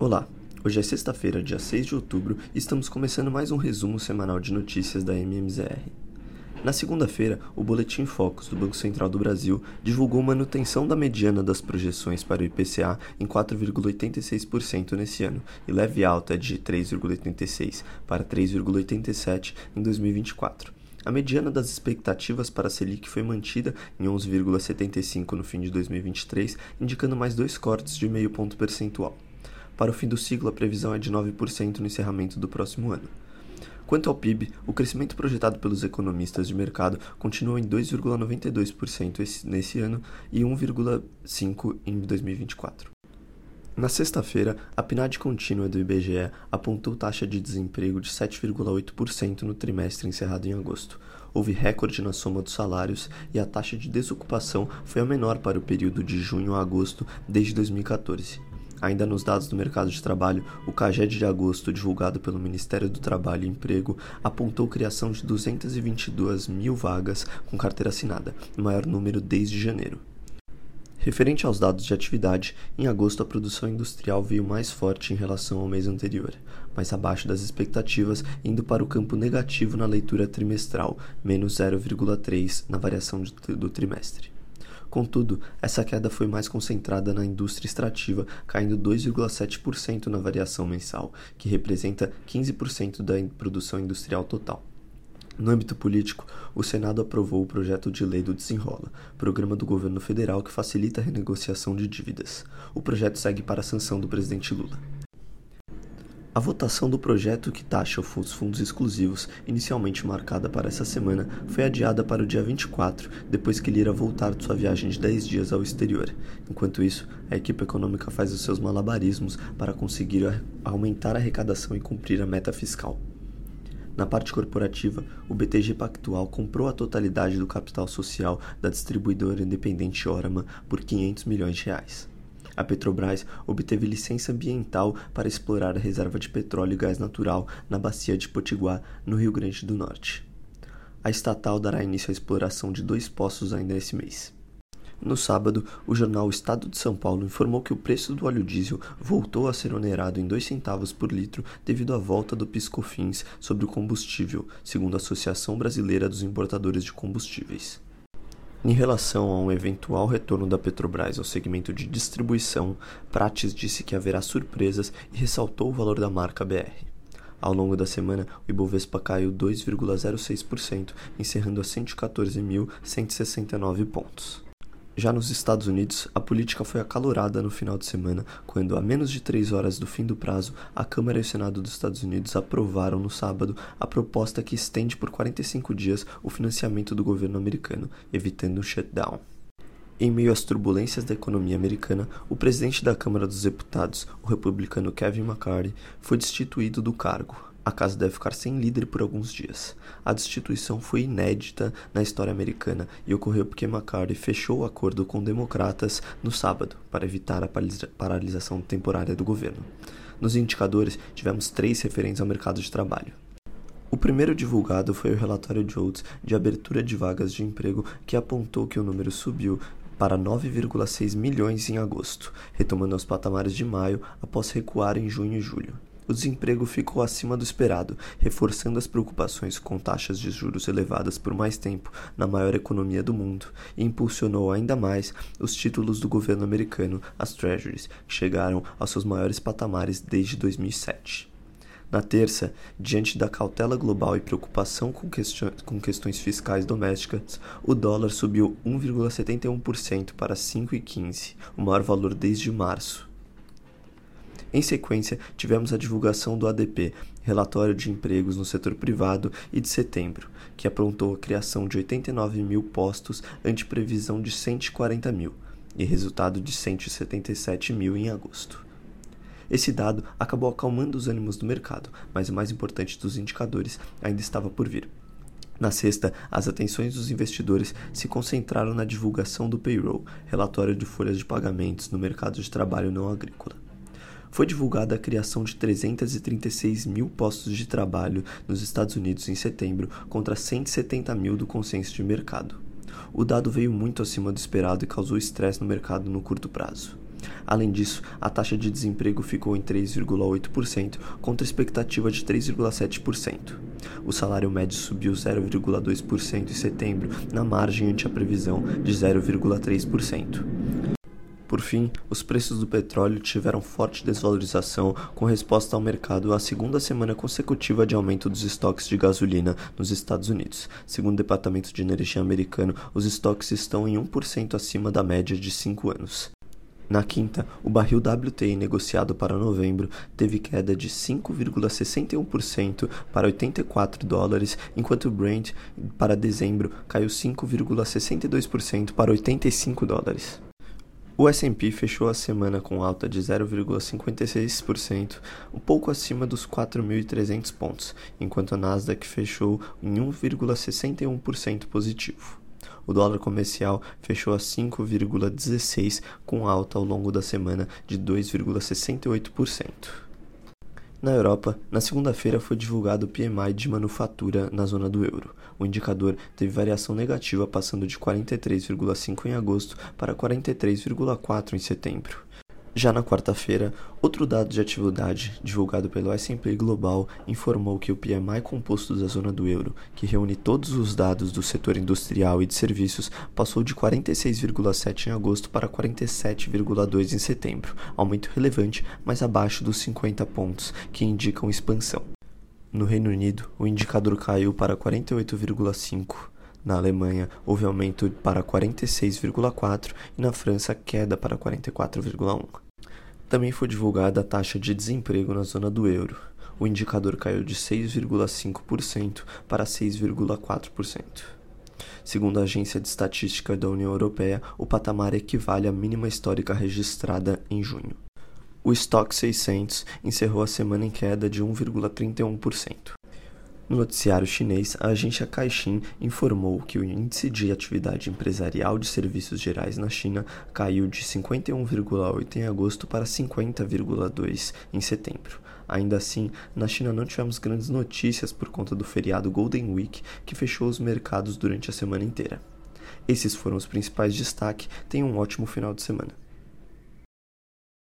Olá, hoje é sexta-feira, dia 6 de outubro, e estamos começando mais um resumo semanal de notícias da MMZR. Na segunda-feira, o Boletim Focus do Banco Central do Brasil divulgou manutenção da mediana das projeções para o IPCA em 4,86% nesse ano e leve alta de 3,86% para 3,87% em 2024. A mediana das expectativas para a Selic foi mantida em 11,75 no fim de 2023, indicando mais dois cortes de meio ponto percentual. Para o fim do ciclo, a previsão é de 9% no encerramento do próximo ano. Quanto ao PIB, o crescimento projetado pelos economistas de mercado continua em 2,92% nesse ano e 1,5% em 2024. Na sexta-feira, a PNAD contínua do IBGE apontou taxa de desemprego de 7,8% no trimestre encerrado em agosto. Houve recorde na soma dos salários e a taxa de desocupação foi a menor para o período de junho a agosto desde 2014. Ainda nos dados do mercado de trabalho, o CAGED de agosto, divulgado pelo Ministério do Trabalho e Emprego, apontou criação de 222 mil vagas com carteira assinada, o maior número desde janeiro. Referente aos dados de atividade, em agosto a produção industrial veio mais forte em relação ao mês anterior, mas abaixo das expectativas, indo para o campo negativo na leitura trimestral, menos 0,3 na variação do trimestre. Contudo, essa queda foi mais concentrada na indústria extrativa, caindo 2,7% na variação mensal, que representa 15% da produção industrial total. No âmbito político, o Senado aprovou o projeto de lei do Desenrola, programa do governo federal que facilita a renegociação de dívidas. O projeto segue para a sanção do presidente Lula. A votação do projeto que taxa os fundos exclusivos, inicialmente marcada para essa semana, foi adiada para o dia 24, depois que ele irá voltar de sua viagem de 10 dias ao exterior. Enquanto isso, a equipe econômica faz os seus malabarismos para conseguir aumentar a arrecadação e cumprir a meta fiscal. Na parte corporativa, o BTG Pactual comprou a totalidade do capital social da distribuidora independente Orama por 500 milhões de reais. A Petrobras obteve licença ambiental para explorar a reserva de petróleo e gás natural na bacia de Potiguar, no Rio Grande do Norte. A estatal dará início à exploração de dois poços ainda esse mês. No sábado, o jornal Estado de São Paulo informou que o preço do óleo diesel voltou a ser onerado em 2 centavos por litro devido à volta do piscofins sobre o combustível, segundo a Associação Brasileira dos Importadores de Combustíveis. Em relação a um eventual retorno da Petrobras ao segmento de distribuição, Prates disse que haverá surpresas e ressaltou o valor da marca BR. Ao longo da semana, o Ibovespa caiu 2,06%, encerrando a 114.169 pontos. Já nos Estados Unidos, a política foi acalorada no final de semana, quando, a menos de três horas do fim do prazo, a Câmara e o Senado dos Estados Unidos aprovaram no sábado a proposta que estende por 45 dias o financiamento do governo americano, evitando um shutdown. Em meio às turbulências da economia americana, o presidente da Câmara dos Deputados, o republicano Kevin McCarthy, foi destituído do cargo, a casa deve ficar sem líder por alguns dias. A destituição foi inédita na história americana e ocorreu porque McCarthy fechou o acordo com democratas no sábado para evitar a paralisação temporária do governo. Nos indicadores, tivemos três referentes ao mercado de trabalho. O primeiro divulgado foi o relatório Jones de abertura de vagas de emprego, que apontou que o número subiu para 9,6 milhões em agosto, retomando os patamares de maio após recuar em junho e julho o desemprego ficou acima do esperado, reforçando as preocupações com taxas de juros elevadas por mais tempo na maior economia do mundo e impulsionou ainda mais os títulos do governo americano, as Treasuries, que chegaram aos seus maiores patamares desde 2007. Na terça, diante da cautela global e preocupação com, com, questões fiscais domésticas, o dólar subiu 1,71% para 5,15, o maior valor desde março. Em sequência, tivemos a divulgação do ADP, Relatório de Empregos no Setor Privado, e de setembro, que aprontou a criação de 89 mil postos ante previsão de 140 mil, e resultado de 177 mil em agosto. Esse dado acabou acalmando os ânimos do mercado, mas o mais importante dos indicadores ainda estava por vir. Na sexta, as atenções dos investidores se concentraram na divulgação do payroll, relatório de folhas de pagamentos no mercado de trabalho não agrícola foi divulgada a criação de 336 mil postos de trabalho nos Estados Unidos em setembro, contra 170 mil do consenso de mercado. O dado veio muito acima do esperado e causou estresse no mercado no curto prazo. Além disso, a taxa de desemprego ficou em 3,8% contra expectativa de 3,7%. O salário médio subiu 0,2% em setembro, na margem ante a previsão de 0,3%. Por fim, os preços do petróleo tiveram forte desvalorização com resposta ao mercado à segunda semana consecutiva de aumento dos estoques de gasolina nos Estados Unidos. Segundo o Departamento de Energia americano, os estoques estão em 1% acima da média de 5 anos. Na quinta, o barril WTI negociado para novembro teve queda de 5,61% para 84 dólares, enquanto o Brent para dezembro caiu 5,62% para 85 dólares. O S&P fechou a semana com alta de 0,56%, um pouco acima dos 4.300 pontos, enquanto a Nasdaq fechou em 1,61% positivo. O dólar comercial fechou a 5,16 com alta ao longo da semana de 2,68%. Na Europa, na segunda-feira foi divulgado o PMI de manufatura na zona do euro. O indicador teve variação negativa, passando de 43,5 em agosto para 43,4 em setembro. Já na quarta-feira, outro dado de atividade, divulgado pelo S&P Global, informou que o PMI composto da zona do euro, que reúne todos os dados do setor industrial e de serviços, passou de 46,7 em agosto para 47,2 em setembro, aumento relevante, mas abaixo dos 50 pontos, que indicam expansão. No Reino Unido, o indicador caiu para 48,5 na Alemanha, houve aumento para 46,4% e na França, queda para 44,1%. Também foi divulgada a taxa de desemprego na zona do euro. O indicador caiu de 6,5% para 6,4%. Segundo a Agência de Estatística da União Europeia, o patamar equivale à mínima histórica registrada em junho. O estoque 600 encerrou a semana em queda de 1,31%. No noticiário chinês, a agência Caixin informou que o índice de atividade empresarial de serviços gerais na China caiu de 51,8 em agosto para 50,2 em setembro. Ainda assim, na China não tivemos grandes notícias por conta do feriado Golden Week que fechou os mercados durante a semana inteira. Esses foram os principais destaques. Tenham um ótimo final de semana.